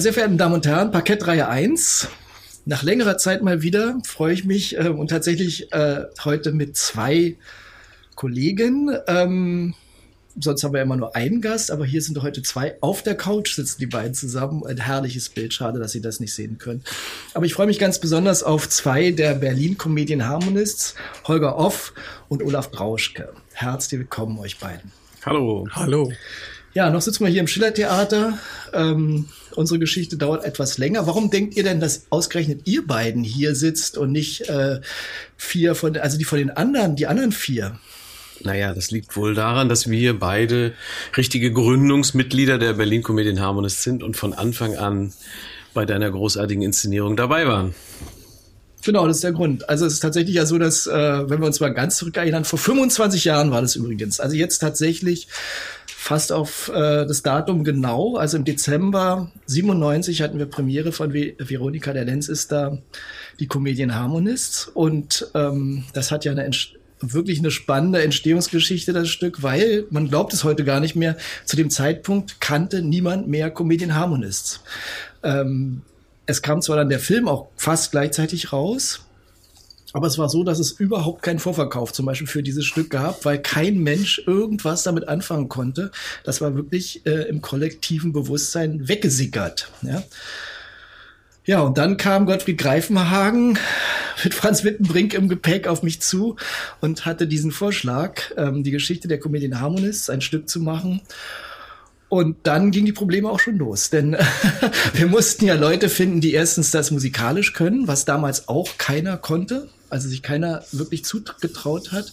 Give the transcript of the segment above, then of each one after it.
Meine sehr verehrten Damen und Herren, Parkettreihe 1. Nach längerer Zeit mal wieder freue ich mich äh, und tatsächlich äh, heute mit zwei Kollegen. Ähm, sonst haben wir immer nur einen Gast, aber hier sind heute zwei. Auf der Couch sitzen die beiden zusammen. Ein herrliches Bild. Schade, dass Sie das nicht sehen können. Aber ich freue mich ganz besonders auf zwei der Berlin Comedian Harmonists, Holger Off und Olaf Brauschke. Herzlich willkommen euch beiden. Hallo. Hallo. Ja, noch sitzen wir hier im Schillertheater. Ähm, unsere Geschichte dauert etwas länger. Warum denkt ihr denn, dass ausgerechnet ihr beiden hier sitzt und nicht äh, vier von, also die von den anderen, die anderen vier? Naja, das liegt wohl daran, dass wir beide richtige Gründungsmitglieder der Berlin Comedian Harmonists sind und von Anfang an bei deiner großartigen Inszenierung dabei waren. Genau, das ist der Grund. Also es ist tatsächlich ja so, dass, äh, wenn wir uns mal ganz zurück erinnern, vor 25 Jahren war das übrigens. Also jetzt tatsächlich fast auf äh, das Datum genau. Also im Dezember 97 hatten wir Premiere von Ve Veronika der Lenz ist da, die Comedian Harmonists. Und ähm, das hat ja eine wirklich eine spannende Entstehungsgeschichte, das Stück, weil man glaubt es heute gar nicht mehr. Zu dem Zeitpunkt kannte niemand mehr Comedian Harmonists. Ähm, es kam zwar dann der Film auch fast gleichzeitig raus, aber es war so, dass es überhaupt keinen Vorverkauf zum Beispiel für dieses Stück gab, weil kein Mensch irgendwas damit anfangen konnte. Das war wirklich äh, im kollektiven Bewusstsein weggesickert. Ja? ja, und dann kam Gottfried Greifenhagen mit Franz Wittenbrink im Gepäck auf mich zu und hatte diesen Vorschlag, ähm, die Geschichte der Comedian Harmonists, ein Stück zu machen. Und dann ging die Probleme auch schon los, denn wir mussten ja Leute finden, die erstens das musikalisch können, was damals auch keiner konnte, also sich keiner wirklich zugetraut hat.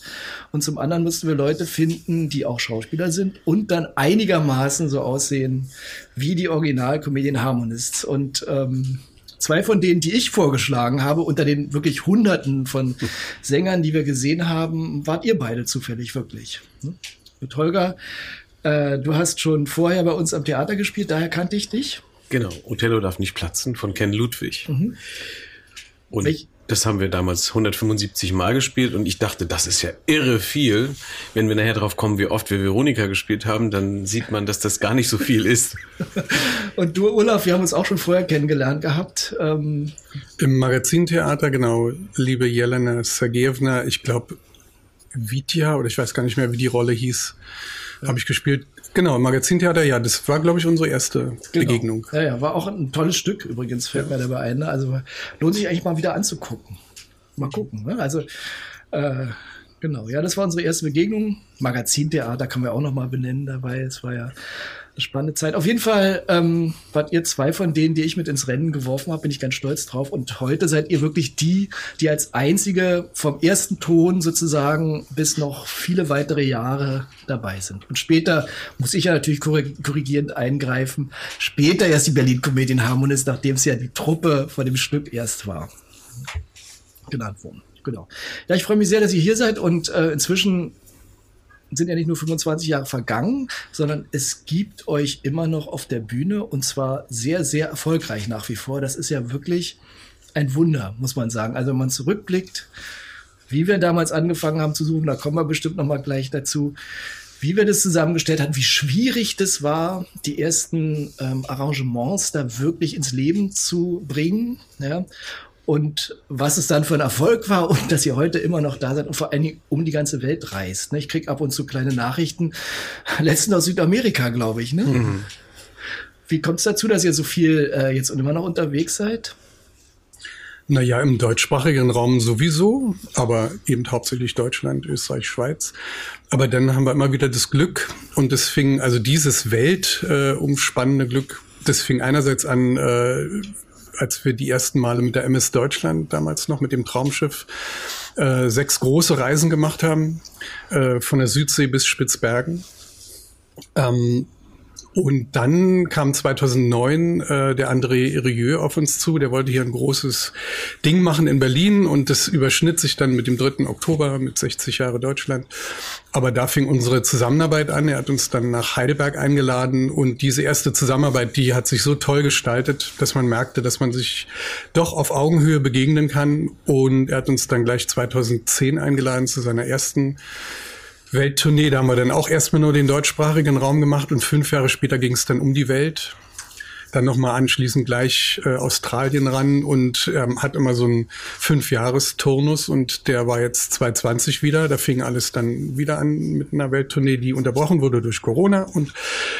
Und zum anderen mussten wir Leute finden, die auch Schauspieler sind und dann einigermaßen so aussehen wie die Original-Comedian Harmonists. Und ähm, zwei von denen, die ich vorgeschlagen habe, unter den wirklich Hunderten von Sängern, die wir gesehen haben, wart ihr beide zufällig wirklich. Hm? Mit Holger äh, du hast schon vorher bei uns am Theater gespielt, daher kannte ich dich. Genau, Othello darf nicht platzen von Ken Ludwig. Mhm. Und Welch? Das haben wir damals 175 Mal gespielt und ich dachte, das ist ja irre viel. Wenn wir nachher drauf kommen, wie oft wir Veronika gespielt haben, dann sieht man, dass das gar nicht so viel ist. und du, Olaf, wir haben uns auch schon vorher kennengelernt gehabt. Ähm Im Magazintheater, genau, liebe Jelena Sergejewna, ich glaube, Vitya, oder ich weiß gar nicht mehr, wie die Rolle hieß, ja. habe ich gespielt. Genau, Magazintheater, ja, das war, glaube ich, unsere erste genau. Begegnung. Ja, ja, war auch ein tolles Stück übrigens, fällt ja. mir dabei ein. Ne? Also lohnt sich eigentlich mal wieder anzugucken. Mal gucken. Ne? Also, äh, genau, ja, das war unsere erste Begegnung. Magazintheater kann man auch noch mal benennen dabei. Es war ja spannende Zeit. Auf jeden Fall ähm, wart ihr zwei von denen, die ich mit ins Rennen geworfen habe, bin ich ganz stolz drauf. Und heute seid ihr wirklich die, die als einzige vom ersten Ton sozusagen bis noch viele weitere Jahre dabei sind. Und später muss ich ja natürlich korrigierend eingreifen. Später erst die Berlin Comedian Harmonist, nachdem es ja die Truppe von dem Stück erst war. Genannt worden. Genau. Ja, ich freue mich sehr, dass ihr hier seid und äh, inzwischen sind ja nicht nur 25 Jahre vergangen, sondern es gibt euch immer noch auf der Bühne und zwar sehr, sehr erfolgreich nach wie vor. Das ist ja wirklich ein Wunder, muss man sagen. Also wenn man zurückblickt, wie wir damals angefangen haben zu suchen, da kommen wir bestimmt noch mal gleich dazu, wie wir das zusammengestellt haben, wie schwierig das war, die ersten ähm, Arrangements da wirklich ins Leben zu bringen. Ja? Und was es dann für ein Erfolg war und dass ihr heute immer noch da seid und vor allen Dingen um die ganze Welt reist. Ne? Ich krieg ab und zu kleine Nachrichten, letztens aus Südamerika, glaube ich. Ne? Mhm. Wie kommt es dazu, dass ihr so viel äh, jetzt und immer noch unterwegs seid? Naja, im deutschsprachigen Raum sowieso, aber eben hauptsächlich Deutschland, Österreich, Schweiz. Aber dann haben wir immer wieder das Glück und es fing, also dieses weltumspannende äh, Glück, das fing einerseits an, äh, als wir die ersten Male mit der MS Deutschland damals noch mit dem Traumschiff äh, sechs große Reisen gemacht haben, äh, von der Südsee bis Spitzbergen. Ähm, und dann kam 2009 äh, der André Rieu auf uns zu. Der wollte hier ein großes Ding machen in Berlin und das überschnitt sich dann mit dem 3. Oktober mit 60 Jahre Deutschland. Aber da fing unsere Zusammenarbeit an. Er hat uns dann nach Heidelberg eingeladen und diese erste Zusammenarbeit, die hat sich so toll gestaltet, dass man merkte, dass man sich doch auf Augenhöhe begegnen kann. Und er hat uns dann gleich 2010 eingeladen zu seiner ersten Welttournee. Da haben wir dann auch erstmal nur den deutschsprachigen Raum gemacht und fünf Jahre später ging es dann um die Welt. Dann nochmal anschließend gleich äh, Australien ran und ähm, hat immer so einen Fünfjahresturnus und der war jetzt 2020 wieder. Da fing alles dann wieder an mit einer Welttournee, die unterbrochen wurde durch Corona und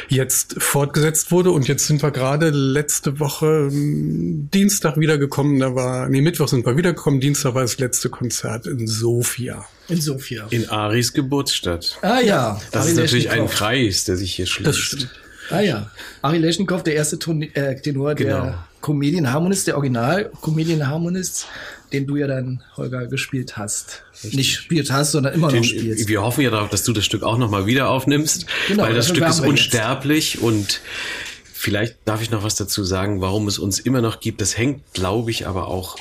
jetzt fortgesetzt wurde. Und jetzt sind wir gerade letzte Woche ähm, Dienstag wiedergekommen. Da war, nee, Mittwoch sind wir wiedergekommen. Dienstag war das letzte Konzert in Sofia. In Sofia. In Aris Geburtsstadt. Ah ja. Das Ari ist natürlich ein. Kreis, der sich hier schließt. Das stimmt. Ah ja. Ari Leschnikow, der erste Ton äh, Tenor Genau. der Comedian Harmonist, der Original Comedian Harmonist, den du ja dann, Holger, gespielt hast. Nicht gespielt hast, sondern immer noch Den, spielst. wir hoffen ja darauf, dass du das Stück auch nochmal wieder aufnimmst, Genau, weil das Stück ist wir jetzt. unsterblich und vielleicht darf ich noch was dazu sagen, warum es uns immer noch gibt. Das hängt, glaube ich, aber auch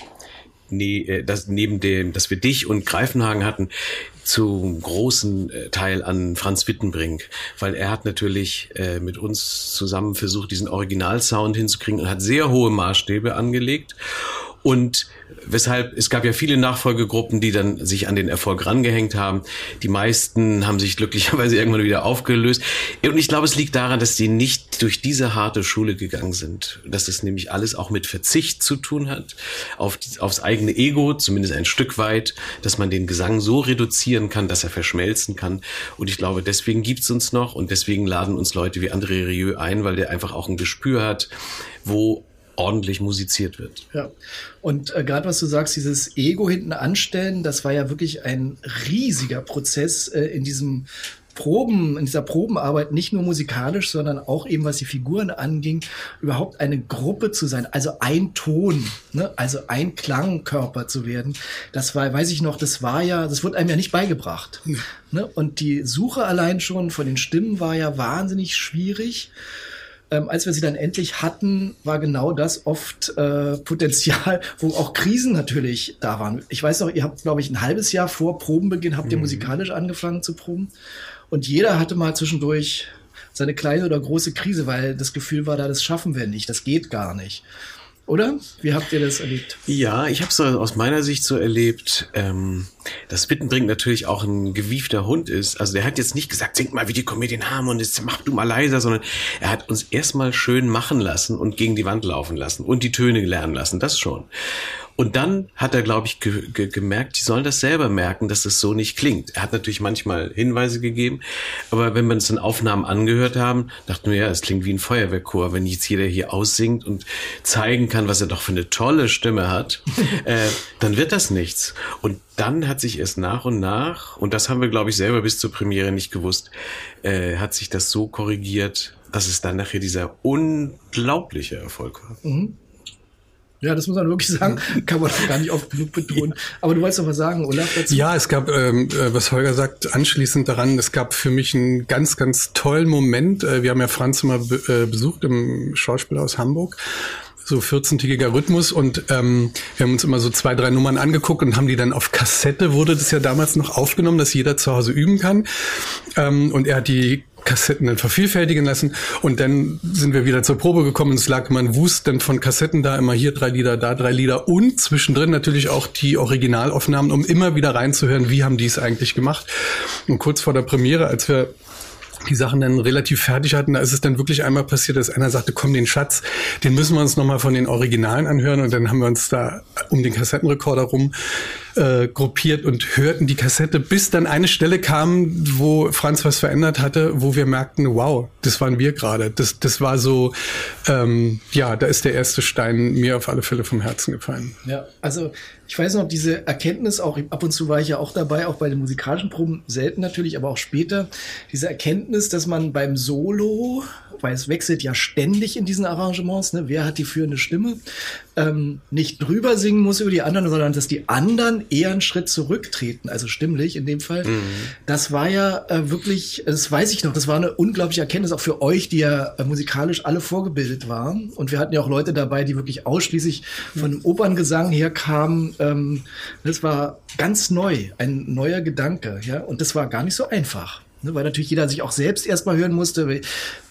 ne, äh, das, neben dem, dass wir dich und Greifenhagen hatten, zum großen äh, Teil an Franz Wittenbrink, weil er hat natürlich äh, mit uns zusammen versucht, diesen Originalsound hinzukriegen und hat sehr hohe Maßstäbe angelegt. Und weshalb, es gab ja viele Nachfolgegruppen, die dann sich an den Erfolg rangehängt haben. Die meisten haben sich glücklicherweise irgendwann wieder aufgelöst. Und ich glaube, es liegt daran, dass die nicht durch diese harte Schule gegangen sind. Dass es nämlich alles auch mit Verzicht zu tun hat, auf, aufs eigene Ego, zumindest ein Stück weit, dass man den Gesang so reduzieren kann, dass er verschmelzen kann. Und ich glaube, deswegen gibt's uns noch und deswegen laden uns Leute wie André Rieu ein, weil der einfach auch ein Gespür hat, wo ordentlich musiziert wird. Ja. Und äh, gerade was du sagst, dieses Ego hinten anstellen, das war ja wirklich ein riesiger Prozess äh, in diesem Proben, in dieser Probenarbeit, nicht nur musikalisch, sondern auch eben, was die Figuren anging, überhaupt eine Gruppe zu sein, also ein Ton, ne? also ein Klangkörper zu werden. Das war, weiß ich noch, das war ja, das wurde einem ja nicht beigebracht. Ne? Und die Suche allein schon von den Stimmen war ja wahnsinnig schwierig ähm, als wir sie dann endlich hatten, war genau das oft äh, Potenzial, wo auch Krisen natürlich da waren. Ich weiß noch, ihr habt, glaube ich, ein halbes Jahr vor Probenbeginn habt ihr musikalisch angefangen zu proben. Und jeder hatte mal zwischendurch seine kleine oder große Krise, weil das Gefühl war da, das schaffen wir nicht, das geht gar nicht. Oder? Wie habt ihr das erlebt? Ja, ich habe es aus meiner Sicht so erlebt, ähm, dass Wittenbrink natürlich auch ein gewiefter Hund ist. Also der hat jetzt nicht gesagt, sing mal wie die Comedian Harmonist, mach du mal leiser, sondern er hat uns erstmal schön machen lassen und gegen die Wand laufen lassen und die Töne lernen lassen, das schon. Und dann hat er, glaube ich, ge ge gemerkt, die sollen das selber merken, dass es so nicht klingt. Er hat natürlich manchmal Hinweise gegeben, aber wenn wir uns dann Aufnahmen angehört haben, dachten wir, ja, es klingt wie ein Feuerwehrchor. Wenn jetzt jeder hier aussingt und zeigen kann, was er doch für eine tolle Stimme hat, äh, dann wird das nichts. Und dann hat sich erst nach und nach, und das haben wir, glaube ich, selber bis zur Premiere nicht gewusst, äh, hat sich das so korrigiert, dass es dann nachher dieser unglaubliche Erfolg war. Ja, das muss man wirklich sagen. Kann man gar nicht oft genug betonen. Aber du wolltest doch was sagen, Olaf, dazu? Ja, es gab, ähm, äh, was Holger sagt, anschließend daran, es gab für mich einen ganz, ganz tollen Moment. Äh, wir haben ja Franz immer be äh, besucht im Schauspielhaus Hamburg so 14-tägiger Rhythmus und ähm, wir haben uns immer so zwei, drei Nummern angeguckt und haben die dann auf Kassette, wurde das ja damals noch aufgenommen, dass jeder zu Hause üben kann. Ähm, und er hat die Kassetten dann vervielfältigen lassen und dann sind wir wieder zur Probe gekommen es lag immer ein Wust dann von Kassetten da, immer hier drei Lieder, da drei Lieder und zwischendrin natürlich auch die Originalaufnahmen, um immer wieder reinzuhören, wie haben die es eigentlich gemacht. Und kurz vor der Premiere, als wir die Sachen dann relativ fertig hatten, da ist es dann wirklich einmal passiert, dass einer sagte, komm, den Schatz, den müssen wir uns nochmal von den Originalen anhören. Und dann haben wir uns da um den Kassettenrekorder rum äh, gruppiert und hörten die Kassette, bis dann eine Stelle kam, wo Franz was verändert hatte, wo wir merkten, wow, das waren wir gerade. Das, das war so, ähm, ja, da ist der erste Stein mir auf alle Fälle vom Herzen gefallen. Ja, also ich weiß noch, diese Erkenntnis, auch ab und zu war ich ja auch dabei, auch bei den musikalischen Proben, selten natürlich, aber auch später, diese Erkenntnis, dass man beim Solo, weil es wechselt ja ständig in diesen Arrangements, ne, wer hat die führende Stimme, ähm, nicht drüber singen muss über die anderen, sondern dass die anderen eher einen Schritt zurücktreten, also stimmlich in dem Fall. Das war ja äh, wirklich, das weiß ich noch, das war eine unglaubliche Erkenntnis auch für euch, die ja äh, musikalisch alle vorgebildet waren. Und wir hatten ja auch Leute dabei, die wirklich ausschließlich von dem Operngesang herkamen. Ähm, das war ganz neu, ein neuer Gedanke, ja. Und das war gar nicht so einfach. Ne, weil natürlich jeder sich auch selbst erstmal hören musste,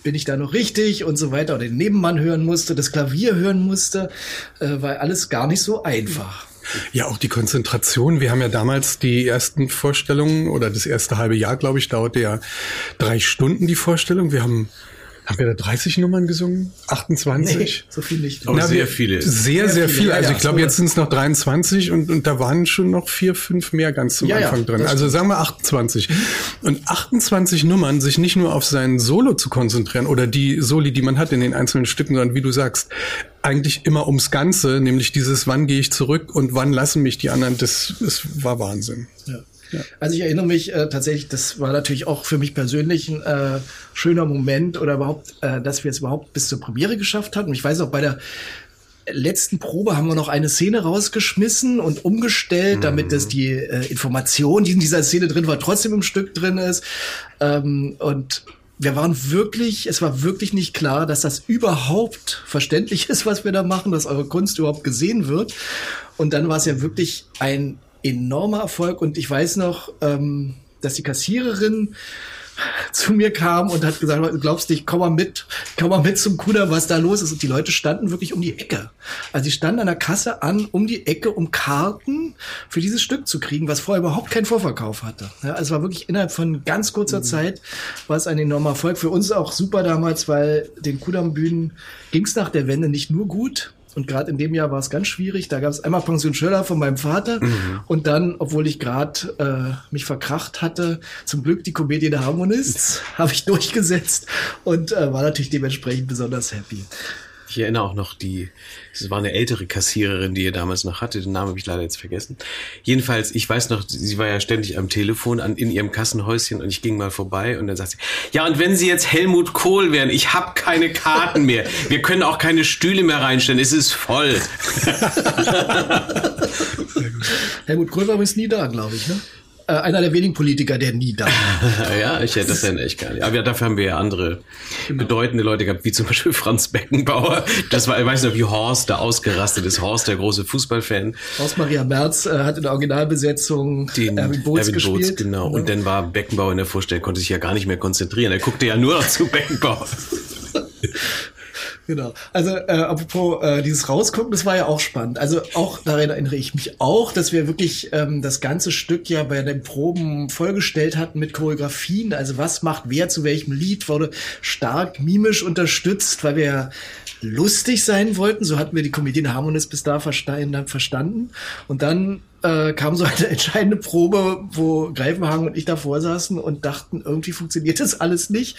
bin ich da noch richtig und so weiter, oder den Nebenmann hören musste, das Klavier hören musste, äh, war alles gar nicht so einfach. Ja, auch die Konzentration. Wir haben ja damals die ersten Vorstellungen oder das erste halbe Jahr, glaube ich, dauerte ja drei Stunden die Vorstellung. Wir haben Haben wir da 30 Nummern gesungen? 28? Nee, so viel nicht. Aber Na, sehr viele. Sehr, sehr, sehr viele. Also ich glaube, jetzt sind es noch 23 und, und da waren schon noch vier, fünf mehr ganz zum ja, Anfang ja, drin. Also sagen wir 28. Und 28 Nummern, sich nicht nur auf sein Solo zu konzentrieren oder die Soli, die man hat in den einzelnen Stücken, sondern wie du sagst, eigentlich immer ums Ganze, nämlich dieses, wann gehe ich zurück und wann lassen mich die anderen, das, das war Wahnsinn. Ja. Also ich erinnere mich äh, tatsächlich, das war natürlich auch für mich persönlich ein äh, schöner Moment oder überhaupt, äh, dass wir es überhaupt bis zur Premiere geschafft hatten. Ich weiß auch bei der letzten Probe haben wir noch eine Szene rausgeschmissen und umgestellt, mhm. damit das die äh, Information, die in dieser Szene drin war, trotzdem im Stück drin ist. Ähm, und wir waren wirklich, es war wirklich nicht klar, dass das überhaupt verständlich ist, was wir da machen, dass eure Kunst überhaupt gesehen wird. Und dann war es ja wirklich ein enormer Erfolg und ich weiß noch, ähm, dass die Kassiererin zu mir kam und hat gesagt, du glaubst nicht, komm mal mit, komm mal mit zum Kuder, was da los ist. Und die Leute standen wirklich um die Ecke. Also die standen an der Kasse an, um die Ecke, um Karten für dieses Stück zu kriegen, was vorher überhaupt keinen Vorverkauf hatte. Ja, also es war wirklich innerhalb von ganz kurzer mhm. Zeit war es ein enormer Erfolg. Für uns auch super damals, weil den Kudam-Bühnen ging es nach der Wende nicht nur gut, und gerade in dem Jahr war es ganz schwierig. Da gab es einmal Pension Schöller von meinem Vater mhm. und dann, obwohl ich gerade äh, mich verkracht hatte, zum Glück die Komödie der Harmonists habe ich durchgesetzt und äh, war natürlich dementsprechend besonders happy. Ich erinnere auch noch die, es war eine ältere Kassiererin, die ihr damals noch hatte, den Namen habe ich leider jetzt vergessen. Jedenfalls, ich weiß noch, sie war ja ständig am Telefon an, in ihrem Kassenhäuschen und ich ging mal vorbei und dann sagt sie, ja und wenn Sie jetzt Helmut Kohl wären, ich habe keine Karten mehr, wir können auch keine Stühle mehr reinstellen, es ist voll. Helmut Kohl war übrigens nie da, glaube ich, ne? Äh, einer der wenigen Politiker, der nie da war. ja, ich hätte das ja echt gar nicht. Aber ja, dafür haben wir ja andere genau. bedeutende Leute gehabt, wie zum Beispiel Franz Beckenbauer. Das war, ich weiß noch, wie Horst da ausgerastet ist. Horst, der große Fußballfan. Horst Maria Merz äh, hat in der Originalbesetzung den Erwin Boots Erwin gespielt. Boots, genau. genau. Und dann war Beckenbauer in der Vorstellung, konnte sich ja gar nicht mehr konzentrieren. Er guckte ja nur noch zu Beckenbauer. Genau. Also äh, apropos äh, dieses Rausgucken, das war ja auch spannend. Also auch daran erinnere ich mich auch, dass wir wirklich ähm, das ganze Stück ja bei den Proben vollgestellt hatten mit Choreografien. Also was macht wer zu welchem Lied, wurde stark mimisch unterstützt, weil wir ja lustig sein wollten. So hatten wir die Comedian Harmonist bis da verstanden. Und dann äh, kam so eine entscheidende Probe, wo Greifenhagen und ich davor saßen und dachten, irgendwie funktioniert das alles nicht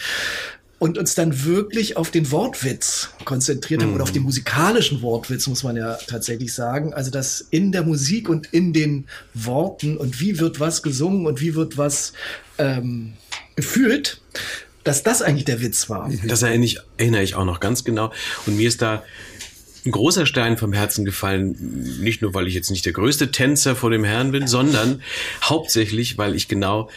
und uns dann wirklich auf den Wortwitz konzentriert haben mhm. oder auf den musikalischen Wortwitz, muss man ja tatsächlich sagen. Also das in der Musik und in den Worten und wie wird was gesungen und wie wird was ähm, gefühlt, dass das eigentlich der Witz war. Das erinnere ich, erinnere ich auch noch ganz genau. Und mir ist da ein großer Stein vom Herzen gefallen, nicht nur, weil ich jetzt nicht der größte Tänzer vor dem Herrn bin, sondern hauptsächlich, weil ich genau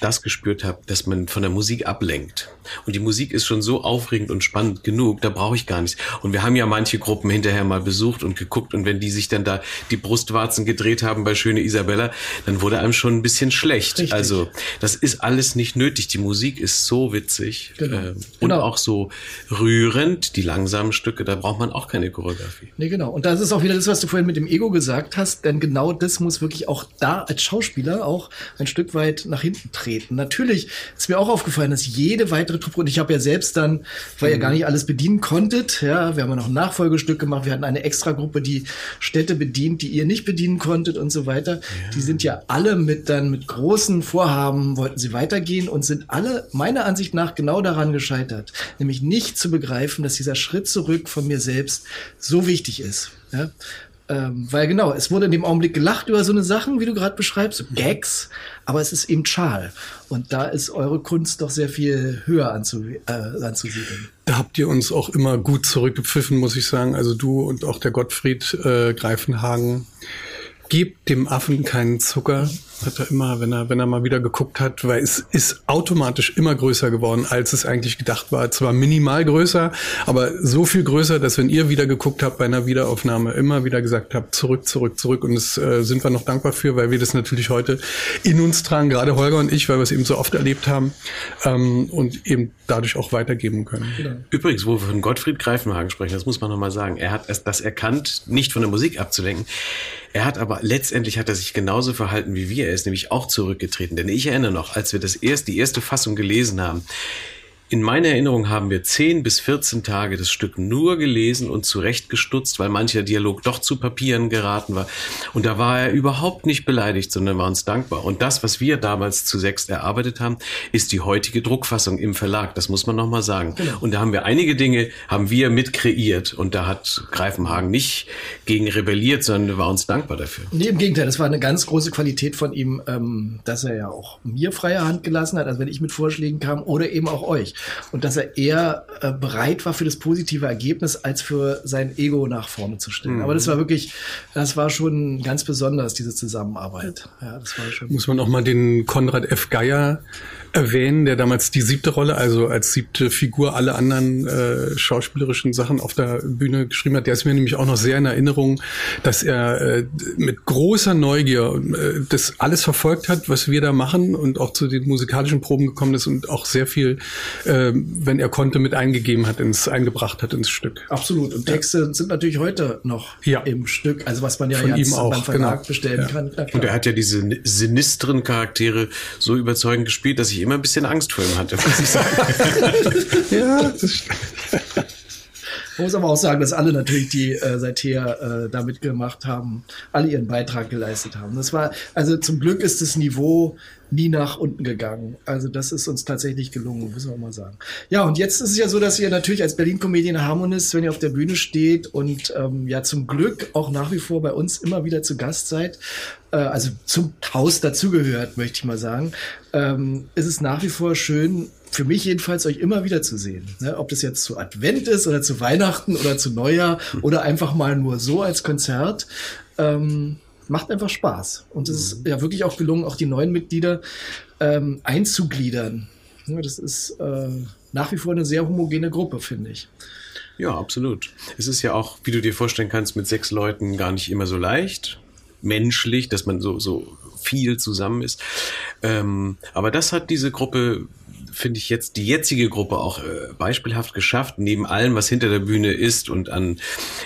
das gespürt habe, dass man von der Musik ablenkt. Und die Musik ist schon so aufregend und spannend genug, da brauche ich gar nichts. Und wir haben ja manche Gruppen hinterher mal besucht und geguckt und wenn die sich dann da die Brustwarzen gedreht haben bei Schöne Isabella, dann wurde einem schon ein bisschen schlecht. Richtig. Also das ist alles nicht nötig. Die Musik ist so witzig genau. äh, und genau. auch so rührend. Die langsamen Stücke, da braucht man auch keine Choreografie. Nee, genau. Und das ist auch wieder das, was du vorhin mit dem Ego gesagt hast, denn genau das muss wirklich auch da als Schauspieler auch ein Stück weit nach hinten treten. Natürlich ist mir auch aufgefallen, dass jede weitere Truppe. Und ich habe ja selbst dann, weil ihr gar nicht alles bedienen konntet, ja, wir haben ja noch ein Nachfolgestück gemacht, wir hatten eine Extragruppe, die Städte bedient, die ihr nicht bedienen konntet und so weiter. Ja. Die sind ja alle mit dann mit großen Vorhaben, wollten sie weitergehen und sind alle meiner Ansicht nach genau daran gescheitert. Nämlich nicht zu begreifen, dass dieser Schritt zurück von mir selbst so wichtig ist. Ja? Ähm, weil genau, es wurde in dem Augenblick gelacht über so eine Sachen, wie du gerade beschreibst, so Gags, aber es ist eben Schal. Und da ist eure Kunst doch sehr viel höher anzu, äh, anzusiedeln. Da habt ihr uns auch immer gut zurückgepfiffen, muss ich sagen. Also du und auch der Gottfried äh, Greifenhagen. Gebt dem Affen keinen Zucker hat er immer, wenn er, wenn er mal wieder geguckt hat, weil es ist automatisch immer größer geworden, als es eigentlich gedacht war. Zwar minimal größer, aber so viel größer, dass wenn ihr wieder geguckt habt bei einer Wiederaufnahme, immer wieder gesagt habt, zurück, zurück, zurück. Und das äh, sind wir noch dankbar für, weil wir das natürlich heute in uns tragen, gerade Holger und ich, weil wir es eben so oft erlebt haben ähm, und eben dadurch auch weitergeben können. Genau. Übrigens, wo wir von Gottfried Greifenhagen sprechen, das muss man nochmal sagen. Er hat das erkannt, nicht von der Musik abzulenken. Er hat aber letztendlich hat er sich genauso verhalten wie wir er ist nämlich auch zurückgetreten. Denn ich erinnere noch, als wir das erst, die erste Fassung gelesen haben, in meiner Erinnerung haben wir 10 bis 14 Tage das Stück nur gelesen und zurechtgestutzt, weil mancher Dialog doch zu Papieren geraten war. Und da war er überhaupt nicht beleidigt, sondern war uns dankbar. Und das, was wir damals zu sechst erarbeitet haben, ist die heutige Druckfassung im Verlag. Das muss man nochmal sagen. Genau. Und da haben wir einige Dinge, haben wir mit kreiert. Und da hat Greifenhagen nicht gegen rebelliert, sondern war uns dankbar dafür. Nee, im Gegenteil. Das war eine ganz große Qualität von ihm, ähm, dass er ja auch mir freie Hand gelassen hat, als wenn ich mit Vorschlägen kam oder eben auch euch und dass er eher äh, bereit war für das positive Ergebnis, als für sein Ego nach vorne zu stellen. Mhm. Aber das war wirklich, das war schon ganz besonders, diese Zusammenarbeit. Ja, das war schon. Muss man auch mal den Konrad F. Geier erwähnen, der damals die siebte Rolle, also als siebte Figur alle anderen äh, schauspielerischen Sachen auf der Bühne geschrieben hat. Der ist mir nämlich auch noch sehr in Erinnerung, dass er äh, mit großer Neugier äh, das alles verfolgt hat, was wir da machen und auch zu den musikalischen Proben gekommen ist und auch sehr viel, äh, wenn er konnte, mit eingegeben hat, ins eingebracht hat ins Stück. Absolut. Und Texte ja. sind natürlich heute noch ja. im Stück, also was man ja Von jetzt auch, beim Verlag genau. bestellen ja. kann. Und er hat ja diese sinistren Charaktere so überzeugend gespielt, dass ich ich immer ein bisschen Angst vor ihm hatte, muss ich sagen. ja, das stimmt. Man muss aber auch sagen, dass alle natürlich, die äh, seither äh, da mitgemacht haben, alle ihren Beitrag geleistet haben. Das war, also zum Glück ist das Niveau nie nach unten gegangen. Also das ist uns tatsächlich gelungen, muss man mal sagen. Ja, und jetzt ist es ja so, dass ihr natürlich als Berlin Comedian Harmonist, wenn ihr auf der Bühne steht und ähm, ja zum Glück auch nach wie vor bei uns immer wieder zu Gast seid, äh, also zum Haus dazugehört, möchte ich mal sagen, ähm, ist es nach wie vor schön, für mich jedenfalls euch immer wieder zu sehen. Ne? Ob das jetzt zu Advent ist oder zu Weihnachten oder zu Neujahr oder einfach mal nur so als Konzert. Ähm, macht einfach Spaß. Und es ist ja wirklich auch gelungen, auch die neuen Mitglieder ähm, einzugliedern. Ja, das ist äh, nach wie vor eine sehr homogene Gruppe, finde ich. Ja, absolut. Es ist ja auch, wie du dir vorstellen kannst, mit sechs Leuten gar nicht immer so leicht. Menschlich, dass man so, so viel zusammen ist. Ähm, aber das hat diese Gruppe finde ich jetzt die jetzige Gruppe auch äh, beispielhaft geschafft, neben allem, was hinter der Bühne ist und an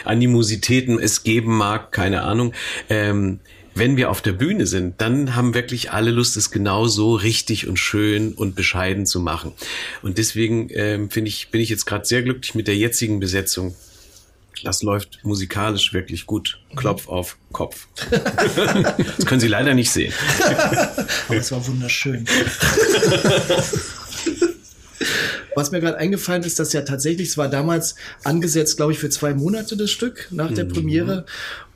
Animositäten es geben mag, keine Ahnung. Ähm, wenn wir auf der Bühne sind, dann haben wirklich alle Lust, es genau so richtig und schön und bescheiden zu machen. Und deswegen ähm, finde ich, bin ich jetzt gerade sehr glücklich mit der jetzigen Besetzung. Das läuft musikalisch wirklich gut. Klopf auf Kopf. das können Sie leider nicht sehen. Aber es war wunderschön. Was mir gerade eingefallen ist, dass ja tatsächlich, es war damals angesetzt, glaube ich, für zwei Monate das Stück nach der mhm. Premiere.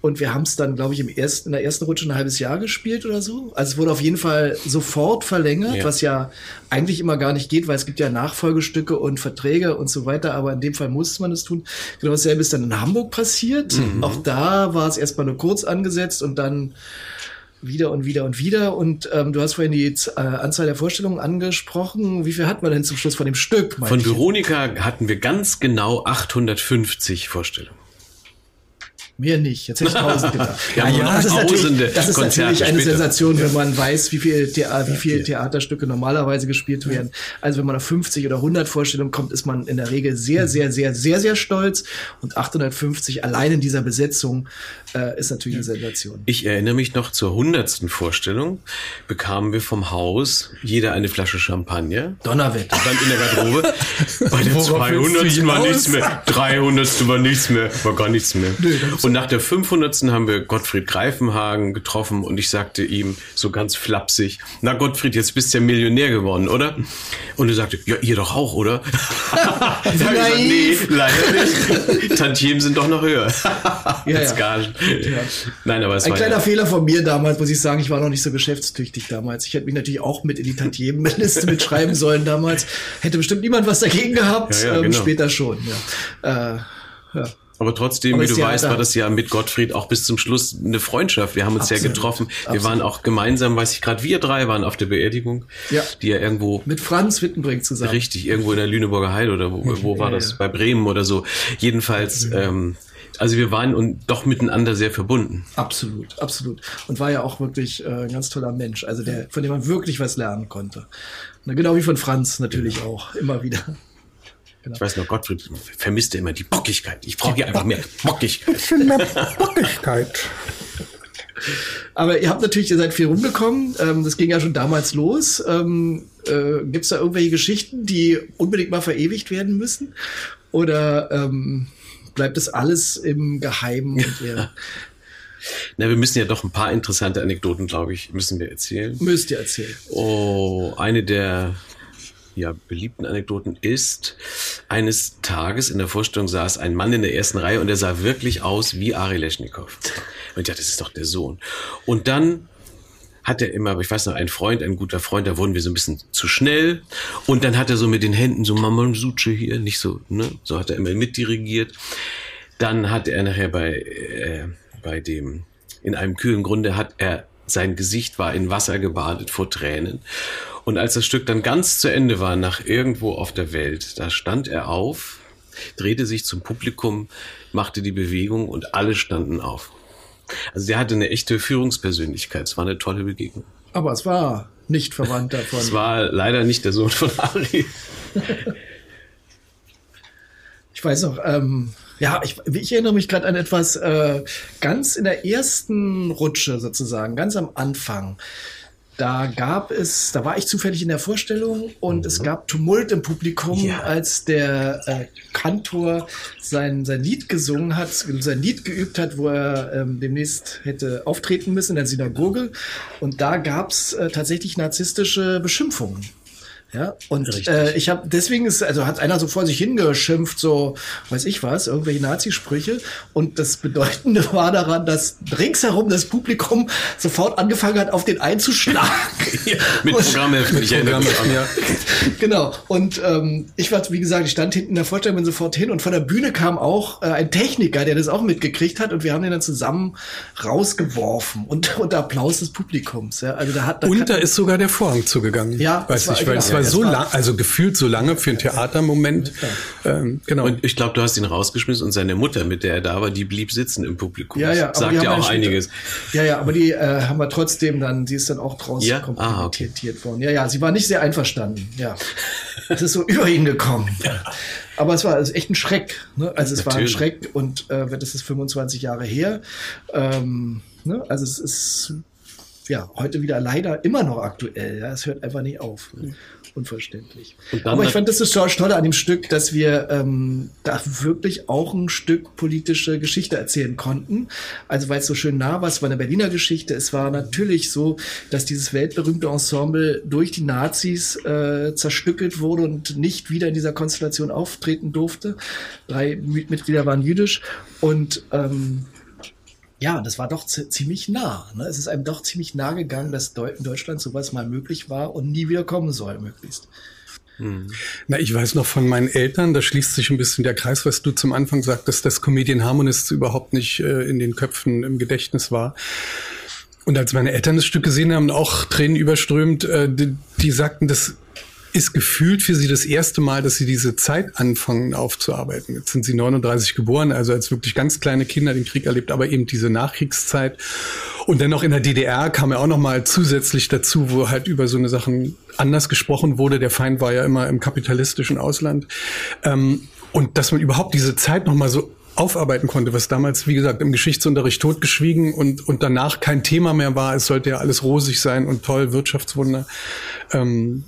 Und wir haben es dann, glaube ich, im ersten, in der ersten Rutsche ein halbes Jahr gespielt oder so. Also es wurde auf jeden Fall sofort verlängert, ja. was ja eigentlich immer gar nicht geht, weil es gibt ja Nachfolgestücke und Verträge und so weiter. Aber in dem Fall musste man es tun. Genau dasselbe ist dann in Hamburg passiert. Mhm. Auch da war es erstmal nur kurz angesetzt und dann wieder und wieder und wieder. Und ähm, du hast vorhin die äh, Anzahl der Vorstellungen angesprochen. Wie viel hat man denn zum Schluss von dem Stück? Von Veronika hatten wir ganz genau 850 Vorstellungen. Mehr nicht. Jetzt hätte ich tausend gedacht. ja, ja, das ist natürlich, das ist natürlich eine später. Sensation, wenn man weiß, wie viel, Thea wie viel Theaterstücke normalerweise gespielt werden. Also wenn man auf 50 oder 100 Vorstellungen kommt, ist man in der Regel sehr, sehr, sehr, sehr, sehr stolz. Und 850 allein in dieser Besetzung äh, ist natürlich eine Sensation. Ich erinnere mich noch zur 100. Vorstellung bekamen wir vom Haus jeder eine Flasche Champagner. Donnerwetter. Stand in der Garderobe. Bei der 200. war nichts mehr. 300. war nichts mehr. War gar nichts mehr. Nö, und nach der 500. haben wir Gottfried Greifenhagen getroffen und ich sagte ihm so ganz flapsig, na Gottfried, jetzt bist du ja Millionär geworden, oder? Und er sagte, ja, ihr doch auch, oder? da habe ich gesagt, nee, leider nicht. Tantiemen sind doch noch höher. ja, ja. Gagen. Ja. Nein, aber es Ein war kleiner ja. Fehler von mir damals, muss ich sagen, ich war noch nicht so geschäftstüchtig damals. Ich hätte mich natürlich auch mit in die Tantiemenliste mitschreiben sollen damals. Hätte bestimmt niemand was dagegen gehabt, ja, ähm, genau. später schon. Ja. Äh, ja. Aber trotzdem, Aber wie du weißt, war das ja mit Gottfried auch bis zum Schluss eine Freundschaft. Wir haben uns Absolut. ja getroffen. Wir Absolut. waren auch gemeinsam, weiß ich gerade, wir drei waren auf der Beerdigung. Ja. Die ja irgendwo. Mit Franz Wittenbrink zusammen. Richtig, irgendwo in der Lüneburger Heide oder wo, wo war ja, das? Ja. Bei Bremen oder so. Jedenfalls, ähm, also wir waren und doch miteinander sehr verbunden. Absolut, absolut. Und war ja auch wirklich äh, ein ganz toller Mensch, also der, von dem man wirklich was lernen konnte. Na, genau wie von Franz natürlich genau. auch, immer wieder. Genau. Ich weiß noch, Gottfried vermisste immer die Bockigkeit. Ich brauche hier einfach mehr Bockigkeit. Bisschen mehr Bockigkeit. Aber ihr habt natürlich, ihr seid viel rumgekommen. Ähm, das ging ja schon damals los. Ähm, äh, Gibt es da irgendwelche Geschichten, die unbedingt mal verewigt werden müssen? Oder ähm, bleibt das alles im Geheimen? Und ihr Na, wir müssen ja doch ein paar interessante Anekdoten, glaube ich, müssen wir erzählen. Müsst ihr erzählen. Oh, eine der ja, beliebten Anekdoten ist, eines Tages in der Vorstellung saß ein Mann in der ersten Reihe und er sah wirklich aus wie Ari Leschnikow. Und ja, das ist doch der Sohn. Und dann hat er immer, ich weiß noch, ein Freund, ein guter Freund, da wurden wir so ein bisschen zu schnell. Und dann hat er so mit den Händen so Mama Suche hier, nicht so, ne? So hat er immer mitdirigiert. Dann hat er nachher bei, äh, bei dem, in einem kühlen Grunde hat er, sein Gesicht war in Wasser gebadet vor Tränen. Und als das Stück dann ganz zu Ende war, nach irgendwo auf der Welt, da stand er auf, drehte sich zum Publikum, machte die Bewegung und alle standen auf. Also der hatte eine echte Führungspersönlichkeit. Es war eine tolle Begegnung. Aber es war nicht verwandt davon. Es war leider nicht der Sohn von Ari. ich weiß noch, ähm, ja, ich, ich erinnere mich gerade an etwas äh, ganz in der ersten Rutsche sozusagen, ganz am Anfang. Da gab es, da war ich zufällig in der Vorstellung und mhm. es gab Tumult im Publikum, ja. als der äh, Kantor sein, sein Lied gesungen hat, sein Lied geübt hat, wo er ähm, demnächst hätte auftreten müssen in der Synagoge. Und da gab es äh, tatsächlich narzisstische Beschimpfungen. Ja, und äh, ich habe deswegen ist also hat einer so vor sich hingeschimpft, so weiß ich was, irgendwelche Nazisprüche und das bedeutende war daran, dass ringsherum das Publikum sofort angefangen hat auf den einzuschlagen. ja, mit Programmheften, ich erinnere mich an. Ja. genau und ähm, ich war wie gesagt, ich stand hinten in der Vorstellung bin sofort hin und von der Bühne kam auch äh, ein Techniker, der das auch mitgekriegt hat und wir haben den dann zusammen rausgeworfen und unter Applaus des Publikums, ja. Also da hat da und da ist sogar der Vorhang zugegangen. Ja, weiß ich, weil genau war so lang, also gefühlt so lange für ein Theatermoment. Ähm, genau. Und ich glaube, du hast ihn rausgeschmissen und seine Mutter, mit der er da war, die blieb sitzen im Publikum. Ja, ja, sagt ja auch einiges. Ja, ja, aber die äh, haben wir trotzdem dann, die ist dann auch draußen ja? ah, okay. worden. Ja, ja, sie war nicht sehr einverstanden. Ja, es ist so über ihn gekommen. Ja. Aber es war also echt ein Schreck. Ne? Also es Natürlich. war ein Schreck und äh, das ist 25 Jahre her. Ähm, ne? Also es ist ja heute wieder leider immer noch aktuell. Ja? Es hört einfach nicht auf. Mhm unverständlich. Aber ich fand das ist das Tolle an dem Stück, dass wir ähm, da wirklich auch ein Stück politische Geschichte erzählen konnten. Also weil es so schön nah war, es war eine Berliner Geschichte. Es war natürlich so, dass dieses weltberühmte Ensemble durch die Nazis äh, zerstückelt wurde und nicht wieder in dieser Konstellation auftreten durfte. Drei Mitglieder waren jüdisch und ähm, ja, das war doch ziemlich nah. Ne? Es ist einem doch ziemlich nah gegangen, dass in Deutschland sowas mal möglich war und nie wieder kommen soll, möglichst. Hm. Na, ich weiß noch von meinen Eltern, da schließt sich ein bisschen der Kreis, was du zum Anfang sagtest, dass Comedian Harmonists überhaupt nicht äh, in den Köpfen im Gedächtnis war. Und als meine Eltern das Stück gesehen haben, auch Tränen überströmt, äh, die, die sagten, das ist gefühlt für sie das erste Mal, dass sie diese Zeit anfangen aufzuarbeiten. Jetzt sind sie 39 geboren, also als wirklich ganz kleine Kinder den Krieg erlebt, aber eben diese Nachkriegszeit. Und dennoch in der DDR kam er auch noch mal zusätzlich dazu, wo halt über so eine Sachen anders gesprochen wurde. Der Feind war ja immer im kapitalistischen Ausland. Ähm, und dass man überhaupt diese Zeit noch mal so aufarbeiten konnte, was damals, wie gesagt, im Geschichtsunterricht totgeschwiegen und, und danach kein Thema mehr war. Es sollte ja alles rosig sein und toll, Wirtschaftswunder. Ähm,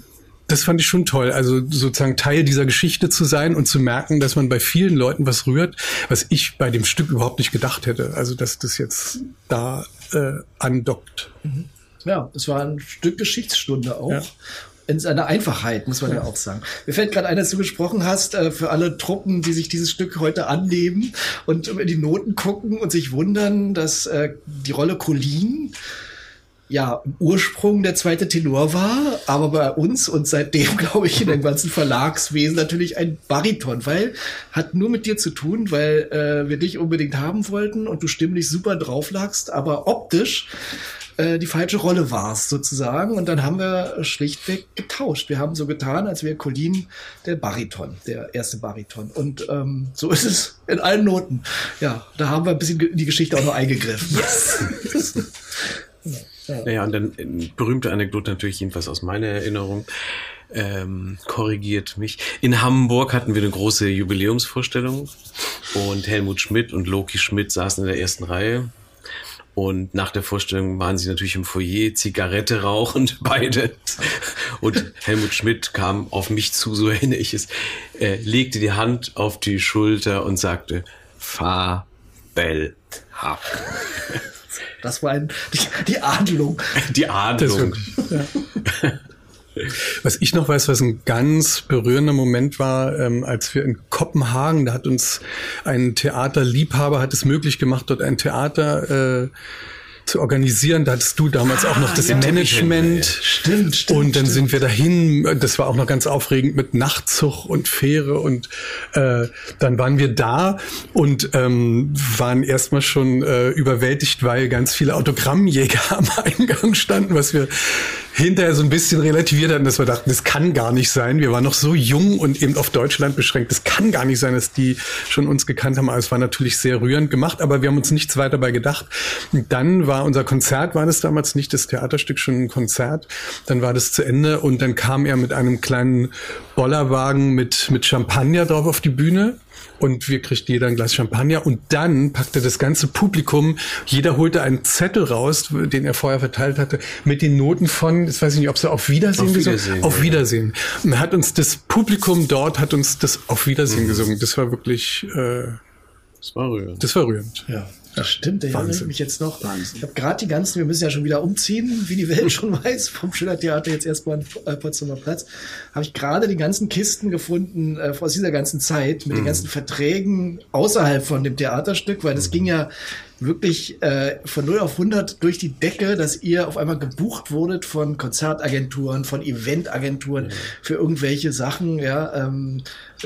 das fand ich schon toll. Also sozusagen Teil dieser Geschichte zu sein und zu merken, dass man bei vielen Leuten was rührt, was ich bei dem Stück überhaupt nicht gedacht hätte. Also dass das jetzt da äh, andockt. Mhm. Ja, es war ein Stück Geschichtsstunde auch. Ja in seiner Einfachheit, muss man ja, auch sagen. Mir fällt gerade ein, dass du gesprochen hast, äh, für alle Truppen, die sich dieses Stück heute annehmen und in die Noten gucken und sich wundern, dass äh, die Rolle Colin ja, im Ursprung der zweite Tenor war, aber bei uns und seitdem, glaube ich, in dem ganzen Verlagswesen natürlich ein Bariton, weil hat nur mit dir zu tun, weil äh, wir dich unbedingt haben wollten und du stimmlich super drauf lagst, aber optisch äh, die falsche Rolle warst sozusagen und dann haben wir schlichtweg getauscht. Wir haben so getan, als wäre Colin der Bariton, der erste Bariton und ähm, so ist es in allen Noten. Ja, da haben wir ein bisschen in die Geschichte auch noch eingegriffen. Yes. Ja, ja und dann äh, berühmte Anekdote natürlich jedenfalls aus meiner Erinnerung. Ähm, korrigiert mich. In Hamburg hatten wir eine große Jubiläumsvorstellung und Helmut Schmidt und Loki Schmidt saßen in der ersten Reihe Und nach der Vorstellung waren sie natürlich im Foyer, Zigarette rauchend, beide. Und Helmut Schmidt kam auf mich zu, so erinnere ich es, äh, legte die Hand auf die Schulter und sagte, fabelhaft. Das war ein, die, die Adelung. Die Adelung. Ja. Was ich noch weiß, was ein ganz berührender Moment war, ähm, als wir in Kopenhagen, da hat uns ein Theaterliebhaber, hat es möglich gemacht, dort ein Theater äh, zu organisieren. Da hattest du damals ah, auch noch das ja, Management. Stimmt, stimmt. Und dann stimmt. sind wir dahin. Das war auch noch ganz aufregend mit Nachtzug und Fähre. Und äh, dann waren wir da und ähm, waren erstmal schon äh, überwältigt, weil ganz viele Autogrammjäger am Eingang standen, was wir hinterher so ein bisschen relativiert hatten, dass wir dachten, das kann gar nicht sein. Wir waren noch so jung und eben auf Deutschland beschränkt. Das kann gar nicht sein, dass die schon uns gekannt haben. Aber es war natürlich sehr rührend gemacht, aber wir haben uns nichts weiter dabei gedacht. Und dann war unser Konzert, war das damals nicht das Theaterstück, schon ein Konzert. Dann war das zu Ende und dann kam er mit einem kleinen Bollerwagen mit, mit Champagner drauf auf die Bühne und wir kriegten jeder ein Glas Champagner und dann packte das ganze Publikum, jeder holte einen Zettel raus, den er vorher verteilt hatte, mit den Noten von, das weiß ich nicht, ob sie auf Wiedersehen auf gesungen, Wiedersehen, auf ja. Wiedersehen. Und hat uns das Publikum dort hat uns das auf Wiedersehen mhm. gesungen. Das war wirklich, äh, das war rührend. Das war rührend. Ja. Das stimmt, der erinnere mich jetzt noch. Wahnsinn. Ich habe gerade die ganzen, wir müssen ja schon wieder umziehen, wie die Welt schon weiß, vom Schillertheater jetzt erstmal an äh, Potsdamer Platz, habe ich gerade die ganzen Kisten gefunden äh, aus dieser ganzen Zeit mit mhm. den ganzen Verträgen außerhalb von dem Theaterstück, weil das mhm. ging ja wirklich äh, von 0 auf 100 durch die Decke, dass ihr auf einmal gebucht wurdet von Konzertagenturen, von Eventagenturen mhm. für irgendwelche Sachen, ja, ähm,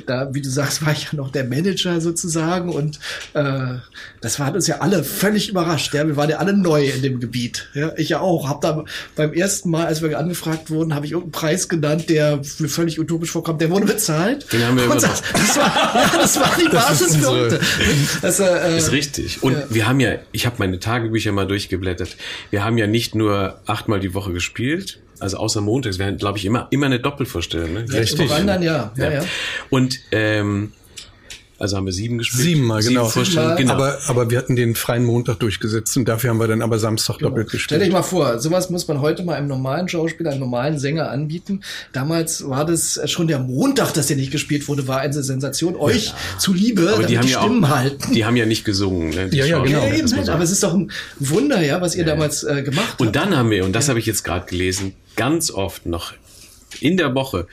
da, wie du sagst, war ich ja noch der Manager sozusagen und äh, das war, hat uns ja alle völlig überrascht. Ja, wir waren ja alle neu in dem Gebiet. Ja, ich ja auch. Hab da beim ersten Mal, als wir angefragt wurden, habe ich irgendeinen Preis genannt, der mir völlig utopisch vorkommt. Der wurde bezahlt. Den haben wir und das, das, war, ja, das war die Basis für heute. Das äh, ist richtig. Und ja. wir haben ja, ich habe meine Tagebücher mal durchgeblättert. Wir haben ja nicht nur achtmal die Woche gespielt, also außer montags, wir hatten, glaube ich, immer, immer eine Doppelvorstellung. Ne? Richtig. Wandern, ja. ja. ja. Und ähm, also haben wir sieben gespielt. Siebenmal, genau. Siebenmal. genau. Aber, aber wir hatten den freien Montag durchgesetzt und dafür haben wir dann aber Samstag genau. doppelt gespielt. Stell dich mal vor, sowas muss man heute mal einem normalen Schauspieler, einem normalen Sänger anbieten. Damals war das schon der Montag, dass der nicht gespielt wurde, war eine Sensation. Euch ja. zuliebe, aber die, haben die ja Stimmen auch, halten. Die haben ja nicht gesungen. Ne? ja, ja, genau. Ja, eben, halt, aber es ist doch ein Wunder, ja, was ihr ja. damals äh, gemacht habt. Und dann haben wir, und das habe ich jetzt gerade gelesen, ganz oft noch in der Woche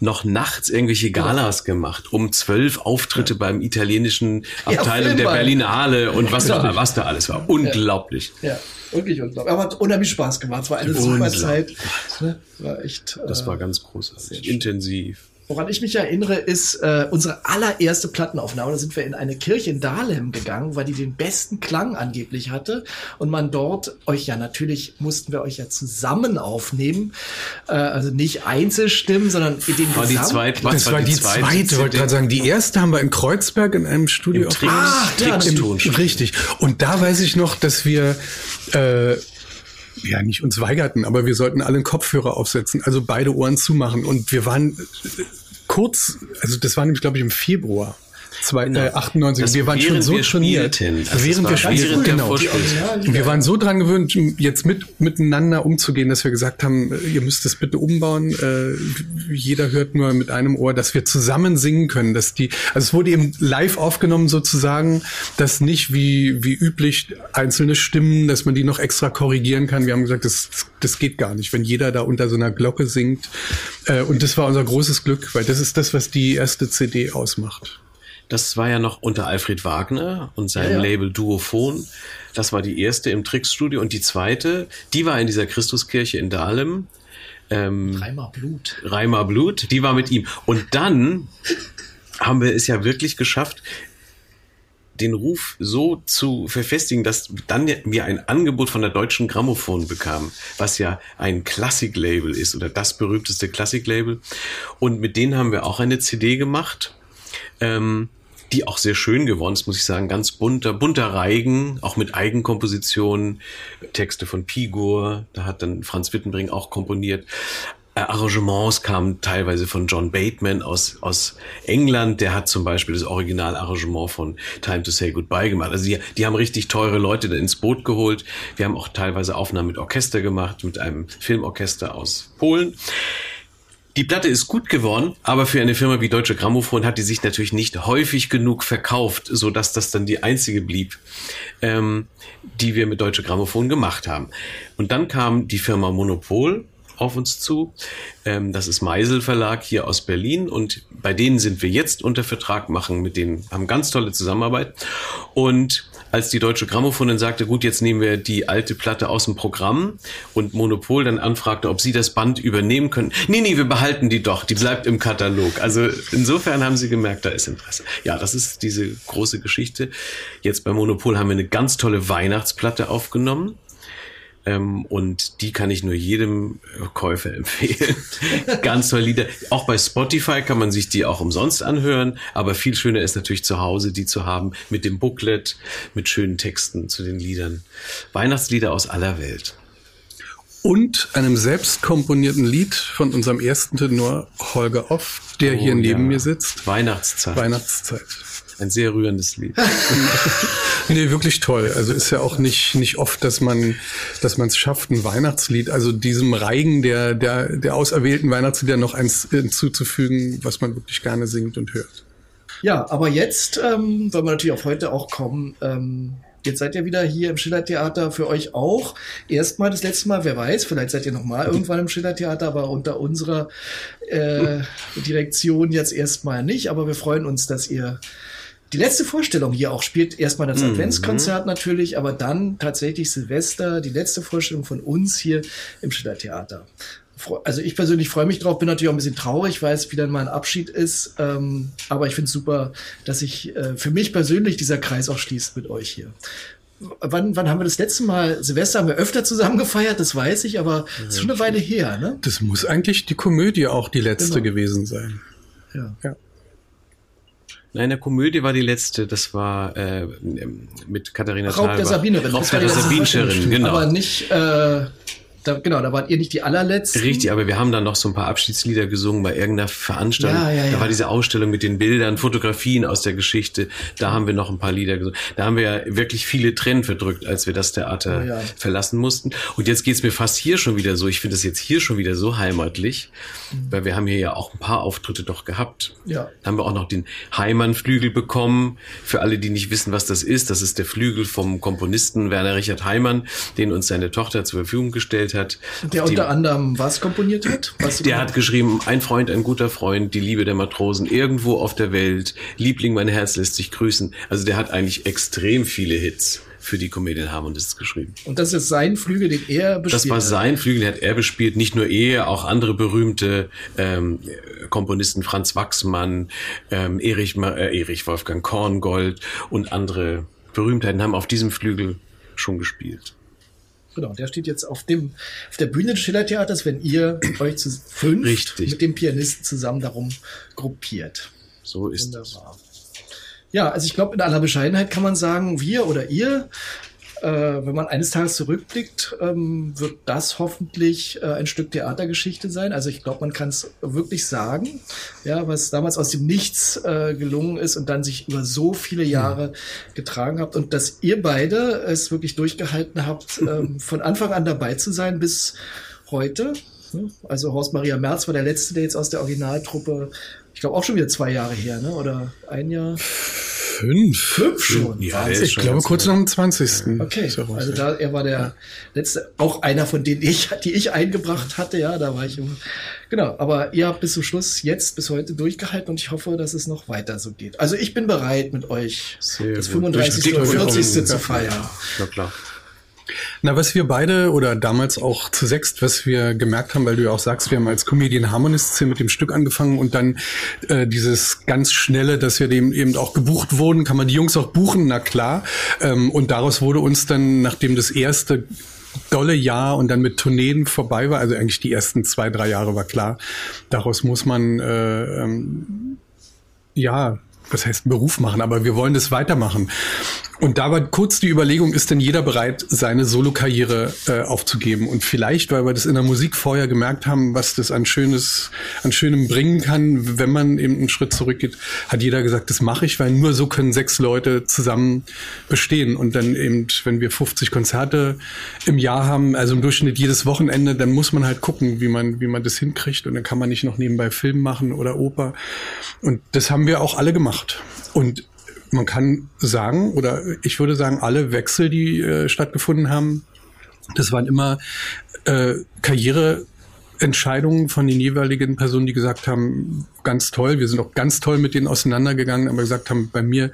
noch nachts irgendwelche Galas gemacht, um zwölf Auftritte ja. beim italienischen Abteilung ja, der Berlinale und was da, was da alles war. Unglaublich. Ja, ja wirklich unglaublich. Aber hat unheimlich Spaß gemacht. Es war eine super Zeit. Ne? War echt. Das war äh, ganz großartig. Intensiv. Woran ich mich erinnere, ist äh, unsere allererste Plattenaufnahme. Da sind wir in eine Kirche in Dahlem gegangen, weil die den besten Klang angeblich hatte. Und man dort euch ja natürlich mussten wir euch ja zusammen aufnehmen. Äh, also nicht Einzelstimmen, sondern in den war die zweite, Das war die, die zweite, zweite wollte gerade sagen. Die erste haben wir in Kreuzberg in einem Studio Im Ach, ja, im, Richtig. Und da weiß ich noch, dass wir äh, ja nicht uns weigerten, aber wir sollten alle einen Kopfhörer aufsetzen, also beide Ohren zumachen. Und wir waren kurz, also das war nämlich, glaube ich, im Februar. Zwei, äh, 98. Das wir waren schon so trainiert. Also während wir spielten, genau. Wir waren so dran gewöhnt, jetzt mit, miteinander umzugehen, dass wir gesagt haben, ihr müsst es bitte umbauen. Äh, jeder hört nur mit einem Ohr, dass wir zusammen singen können. Dass die, also es wurde eben live aufgenommen sozusagen, dass nicht wie, wie üblich einzelne Stimmen, dass man die noch extra korrigieren kann. Wir haben gesagt, das, das geht gar nicht, wenn jeder da unter so einer Glocke singt. Äh, und das war unser großes Glück, weil das ist das, was die erste CD ausmacht. Das war ja noch unter Alfred Wagner und seinem ja, ja. Label Duophon. Das war die erste im Trickstudio. Und die zweite, die war in dieser Christuskirche in Dahlem. Ähm, Reimer Blut. Reimer Blut, die war mit ihm. Und dann haben wir es ja wirklich geschafft, den Ruf so zu verfestigen, dass dann wir ein Angebot von der deutschen Grammophon bekamen, was ja ein Klassiklabel ist oder das berühmteste Klassiklabel. Und mit denen haben wir auch eine CD gemacht ähm, die auch sehr schön geworden ist, muss ich sagen. Ganz bunter, bunter Reigen, auch mit Eigenkompositionen, Texte von Pigur, da hat dann Franz Wittenbring auch komponiert. Arrangements kamen teilweise von John Bateman aus, aus England. Der hat zum Beispiel das Originalarrangement von Time to Say Goodbye gemacht. Also die, die haben richtig teure Leute da ins Boot geholt. Wir haben auch teilweise Aufnahmen mit Orchester gemacht, mit einem Filmorchester aus Polen. Die Platte ist gut geworden, aber für eine Firma wie Deutsche Grammophon hat die sich natürlich nicht häufig genug verkauft, so dass das dann die einzige blieb, ähm, die wir mit Deutsche Grammophon gemacht haben. Und dann kam die Firma Monopol auf uns zu. Ähm, das ist Meisel Verlag hier aus Berlin und bei denen sind wir jetzt unter Vertrag machen, mit denen haben ganz tolle Zusammenarbeit. Und als die Deutsche Grammophonin sagte, gut, jetzt nehmen wir die alte Platte aus dem Programm und Monopol dann anfragte, ob sie das Band übernehmen können. Nee, nee, wir behalten die doch, die bleibt im Katalog. Also insofern haben sie gemerkt, da ist Interesse. Ja, das ist diese große Geschichte. Jetzt bei Monopol haben wir eine ganz tolle Weihnachtsplatte aufgenommen. Ähm, und die kann ich nur jedem Käufer empfehlen. Ganz tolle Lieder. Auch bei Spotify kann man sich die auch umsonst anhören. Aber viel schöner ist natürlich zu Hause, die zu haben mit dem Booklet, mit schönen Texten zu den Liedern. Weihnachtslieder aus aller Welt. Und einem selbst komponierten Lied von unserem ersten Tenor Holger Off, der oh, hier neben ja. mir sitzt. Weihnachtszeit. Weihnachtszeit. Ein sehr rührendes Lied. nee, wirklich toll. Also ist ja auch nicht, nicht oft, dass man, dass man es schafft, ein Weihnachtslied, also diesem Reigen der, der, der auserwählten Weihnachtslieder noch eins hinzuzufügen, was man wirklich gerne singt und hört. Ja, aber jetzt ähm, wollen wir natürlich auf heute auch kommen. Ähm, Jetzt seid ihr wieder hier im Schillertheater für euch auch. Erstmal das letzte Mal, wer weiß, vielleicht seid ihr noch mal irgendwann im Schillertheater, aber unter unserer äh, Direktion jetzt erstmal nicht. Aber wir freuen uns, dass ihr die letzte Vorstellung hier auch spielt erstmal das mhm. Adventskonzert natürlich, aber dann tatsächlich Silvester, die letzte Vorstellung von uns hier im Schillertheater. Also ich persönlich freue mich drauf, bin natürlich auch ein bisschen traurig, weil es wieder mal ein Abschied ist. Ähm, aber ich finde es super, dass sich äh, für mich persönlich dieser Kreis auch schließt mit euch hier. Wann, wann haben wir das letzte Mal Silvester haben wir öfter zusammen gefeiert, das weiß ich, aber es ist schon eine Weile her, ne? Das muss eigentlich die Komödie auch die letzte genau. gewesen sein. Ja. ja. Nein, der Komödie war die letzte. Das war äh, mit Katharina Raub der Sabinerin. Raub der Sabinerin, genau. Aber nicht äh, da, genau, da wart ihr nicht die allerletzten. Richtig, aber wir haben dann noch so ein paar Abschiedslieder gesungen bei irgendeiner Veranstaltung. Ja, ja, ja. Da war diese Ausstellung mit den Bildern, Fotografien aus der Geschichte. Da haben wir noch ein paar Lieder gesungen. Da haben wir ja wirklich viele Tränen verdrückt, als wir das Theater oh, ja. verlassen mussten. Und jetzt geht's mir fast hier schon wieder so. Ich finde es jetzt hier schon wieder so heimatlich, mhm. weil wir haben hier ja auch ein paar Auftritte doch gehabt. Ja. Da haben wir auch noch den Heimann-Flügel bekommen. Für alle, die nicht wissen, was das ist, das ist der Flügel vom Komponisten Werner Richard Heimann, den uns seine Tochter zur Verfügung gestellt hat. Der unter anderem was komponiert hat? Was der hat geschrieben, ein Freund, ein guter Freund, die Liebe der Matrosen, irgendwo auf der Welt, Liebling, mein Herz lässt sich grüßen. Also der hat eigentlich extrem viele Hits für die Comedian Harmonists geschrieben. Und das ist sein Flügel, den er bespielt Das war sein Flügel, den hat er bespielt. Nicht nur er, auch andere berühmte ähm, Komponisten, Franz Wachsmann, ähm, Erich, äh, Erich Wolfgang Korngold und andere Berühmtheiten haben auf diesem Flügel schon gespielt. Genau, der steht jetzt auf dem auf der Bühne des Schillertheaters, wenn ihr euch zu fünf Richtig. mit dem Pianisten zusammen darum gruppiert. So ist Wunderbar. Das. Ja, also ich glaube, in aller Bescheidenheit kann man sagen, wir oder ihr äh, wenn man eines Tages zurückblickt, ähm, wird das hoffentlich äh, ein Stück Theatergeschichte sein. Also ich glaube, man kann es wirklich sagen, ja, was damals aus dem Nichts äh, gelungen ist und dann sich über so viele Jahre getragen habt und dass ihr beide es wirklich durchgehalten habt, ähm, von Anfang an dabei zu sein bis heute. Also Horst Maria Merz war der letzte, der jetzt aus der Originaltruppe, ich glaube auch schon wieder zwei Jahre her, ne? Oder ein Jahr. Fünf. Fünf schon. Ja, ich glaube kurz nach dem 20. Okay. Also da, er war der letzte, auch einer von denen ich, die ich eingebracht hatte, ja, da war ich immer. Genau, aber ihr habt bis zum Schluss jetzt bis heute durchgehalten und ich hoffe, dass es noch weiter so geht. Also ich bin bereit mit euch Sehr das 35. und 40. zu feiern. Ja, klar. Na, was wir beide oder damals auch zu sechst, was wir gemerkt haben, weil du ja auch sagst, wir haben als Comedian Harmonists hier mit dem Stück angefangen und dann äh, dieses ganz schnelle, dass wir dem eben auch gebucht wurden, kann man die Jungs auch buchen, na klar. Ähm, und daraus wurde uns dann, nachdem das erste dolle Jahr und dann mit Tourneen vorbei war, also eigentlich die ersten zwei, drei Jahre war klar, daraus muss man äh, ähm, ja was heißt Beruf machen, aber wir wollen das weitermachen. Und da war kurz die Überlegung, ist denn jeder bereit, seine Solokarriere äh, aufzugeben? Und vielleicht, weil wir das in der Musik vorher gemerkt haben, was das an Schönes, an Schönem bringen kann, wenn man eben einen Schritt zurückgeht, hat jeder gesagt, das mache ich, weil nur so können sechs Leute zusammen bestehen. Und dann eben, wenn wir 50 Konzerte im Jahr haben, also im Durchschnitt jedes Wochenende, dann muss man halt gucken, wie man, wie man das hinkriegt. Und dann kann man nicht noch nebenbei Film machen oder Oper. Und das haben wir auch alle gemacht. Und man kann sagen, oder ich würde sagen, alle Wechsel, die äh, stattgefunden haben, das waren immer äh, Karriere Entscheidungen von den jeweiligen Personen, die gesagt haben, ganz toll, wir sind auch ganz toll mit denen auseinandergegangen, aber gesagt haben, bei mir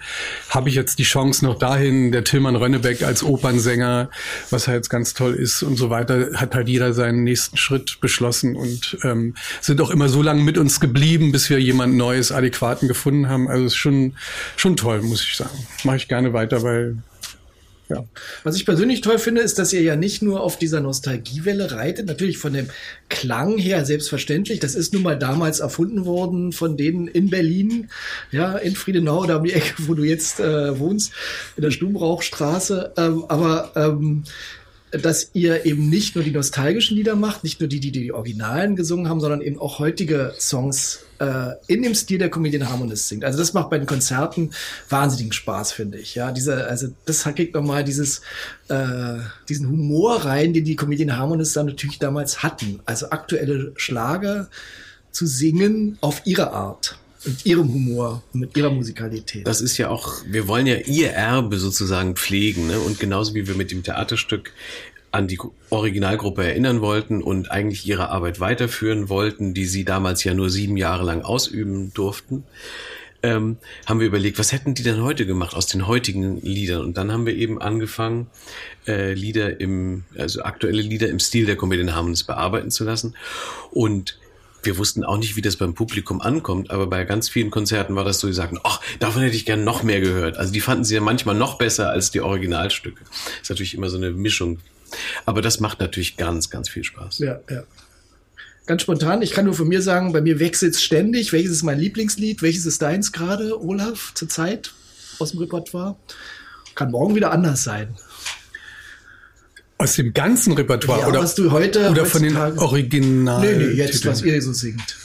habe ich jetzt die Chance noch dahin, der Tilman Rönnebeck als Opernsänger, was halt ganz toll ist und so weiter, hat halt jeder seinen nächsten Schritt beschlossen und ähm, sind auch immer so lange mit uns geblieben, bis wir jemand Neues, Adäquaten gefunden haben. Also ist schon, schon toll, muss ich sagen. Mache ich gerne weiter, weil ja. Was ich persönlich toll finde, ist, dass ihr ja nicht nur auf dieser Nostalgiewelle reitet, natürlich von dem Klang her selbstverständlich. Das ist nun mal damals erfunden worden von denen in Berlin, ja, in Friedenau, da um die Ecke, wo du jetzt äh, wohnst, in der Stubenrauchstraße. Ähm, aber ähm, dass ihr eben nicht nur die nostalgischen Lieder macht, nicht nur die, die die Originalen gesungen haben, sondern eben auch heutige Songs äh, in dem Stil der Comedian Harmonist singt. Also das macht bei den Konzerten wahnsinnigen Spaß, finde ich. Ja, diese, also das kriegt nochmal dieses, äh, diesen Humor rein, den die Comedian Harmonists dann natürlich damals hatten. Also aktuelle Schlager zu singen auf ihre Art mit ihrem Humor mit ihrer Musikalität. Das ist ja auch, wir wollen ja ihr Erbe sozusagen pflegen, ne? Und genauso wie wir mit dem Theaterstück an die Originalgruppe erinnern wollten und eigentlich ihre Arbeit weiterführen wollten, die sie damals ja nur sieben Jahre lang ausüben durften, ähm, haben wir überlegt, was hätten die denn heute gemacht aus den heutigen Liedern? Und dann haben wir eben angefangen, äh, Lieder im, also aktuelle Lieder im Stil der Comedian Harmonies bearbeiten zu lassen. Und wir wussten auch nicht, wie das beim Publikum ankommt, aber bei ganz vielen Konzerten war das so, die sagten, ach, davon hätte ich gern noch mehr gehört. Also die fanden sie ja manchmal noch besser als die Originalstücke. ist natürlich immer so eine Mischung. Aber das macht natürlich ganz, ganz viel Spaß. Ja, ja. Ganz spontan, ich kann nur von mir sagen, bei mir wechselt es ständig. Welches ist mein Lieblingslied? Welches ist deins gerade, Olaf, zur Zeit aus dem Repertoire? Kann morgen wieder anders sein. Aus dem ganzen Repertoire ja, oder, was du heute oder von den Originalen? Nee, nee, jetzt, was ihr so singt.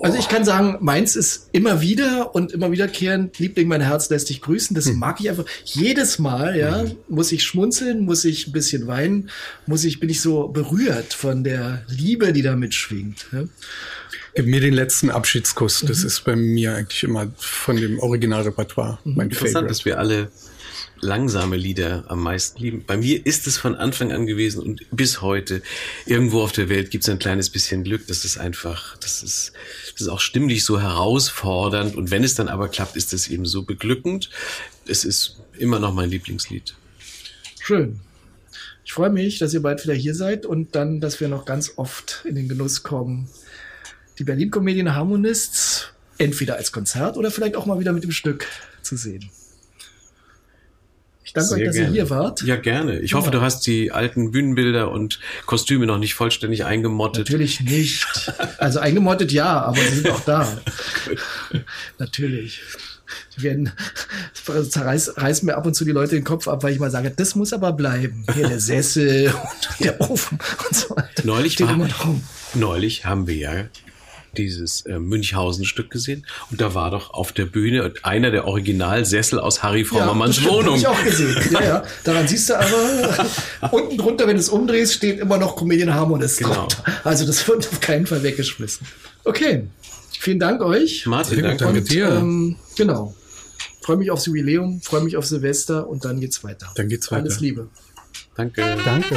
Also ich kann sagen, meins ist immer wieder und immer wiederkehrend, Liebling, mein Herz lässt dich grüßen. Das hm. mag ich einfach. Jedes Mal, ja, hm. muss ich schmunzeln, muss ich ein bisschen weinen, muss ich, bin ich so berührt von der Liebe, die da mitschwingt. Ja. Gib mir den letzten Abschiedskuss. Das mhm. ist bei mir eigentlich immer von dem Originalrepertoire mhm. mein Interessant, Favorite. dass wir alle langsame Lieder am meisten lieben. Bei mir ist es von Anfang an gewesen und bis heute. Irgendwo auf der Welt gibt es ein kleines bisschen Glück. Das ist einfach, das ist, das ist auch stimmlich so herausfordernd. Und wenn es dann aber klappt, ist es eben so beglückend. Es ist immer noch mein Lieblingslied. Schön. Ich freue mich, dass ihr bald wieder hier seid und dann, dass wir noch ganz oft in den Genuss kommen, die Berlin Comedian Harmonists entweder als Konzert oder vielleicht auch mal wieder mit dem Stück zu sehen. Ich danke Sehr euch, dass gerne. ihr hier wart. Ja, gerne. Ich ja. hoffe, du hast die alten Bühnenbilder und Kostüme noch nicht vollständig eingemottet. Natürlich nicht. Also eingemottet ja, aber sie sind auch da. Natürlich. Die werden, zerreißen reißen mir ab und zu die Leute den Kopf ab, weil ich mal sage, das muss aber bleiben. Hier der Sessel und der Ofen und so weiter. Neulich, war, neulich haben wir ja dieses äh, Münchhausen-Stück gesehen und da war doch auf der Bühne einer der Originalsessel aus Harry Frommermanns ja, Wohnung. ich auch gesehen. Ja, ja. Daran siehst du aber, unten drunter, wenn du es umdrehst, steht immer noch Comedian Harmonist genau. Also das wird auf keinen Fall weggeschmissen. Okay, vielen Dank euch. Martin, danke, danke dir. Ähm, genau. Freue mich aufs Jubiläum, freue mich auf Silvester und dann geht's weiter. Dann geht's weiter. Alles Liebe. Danke. Danke.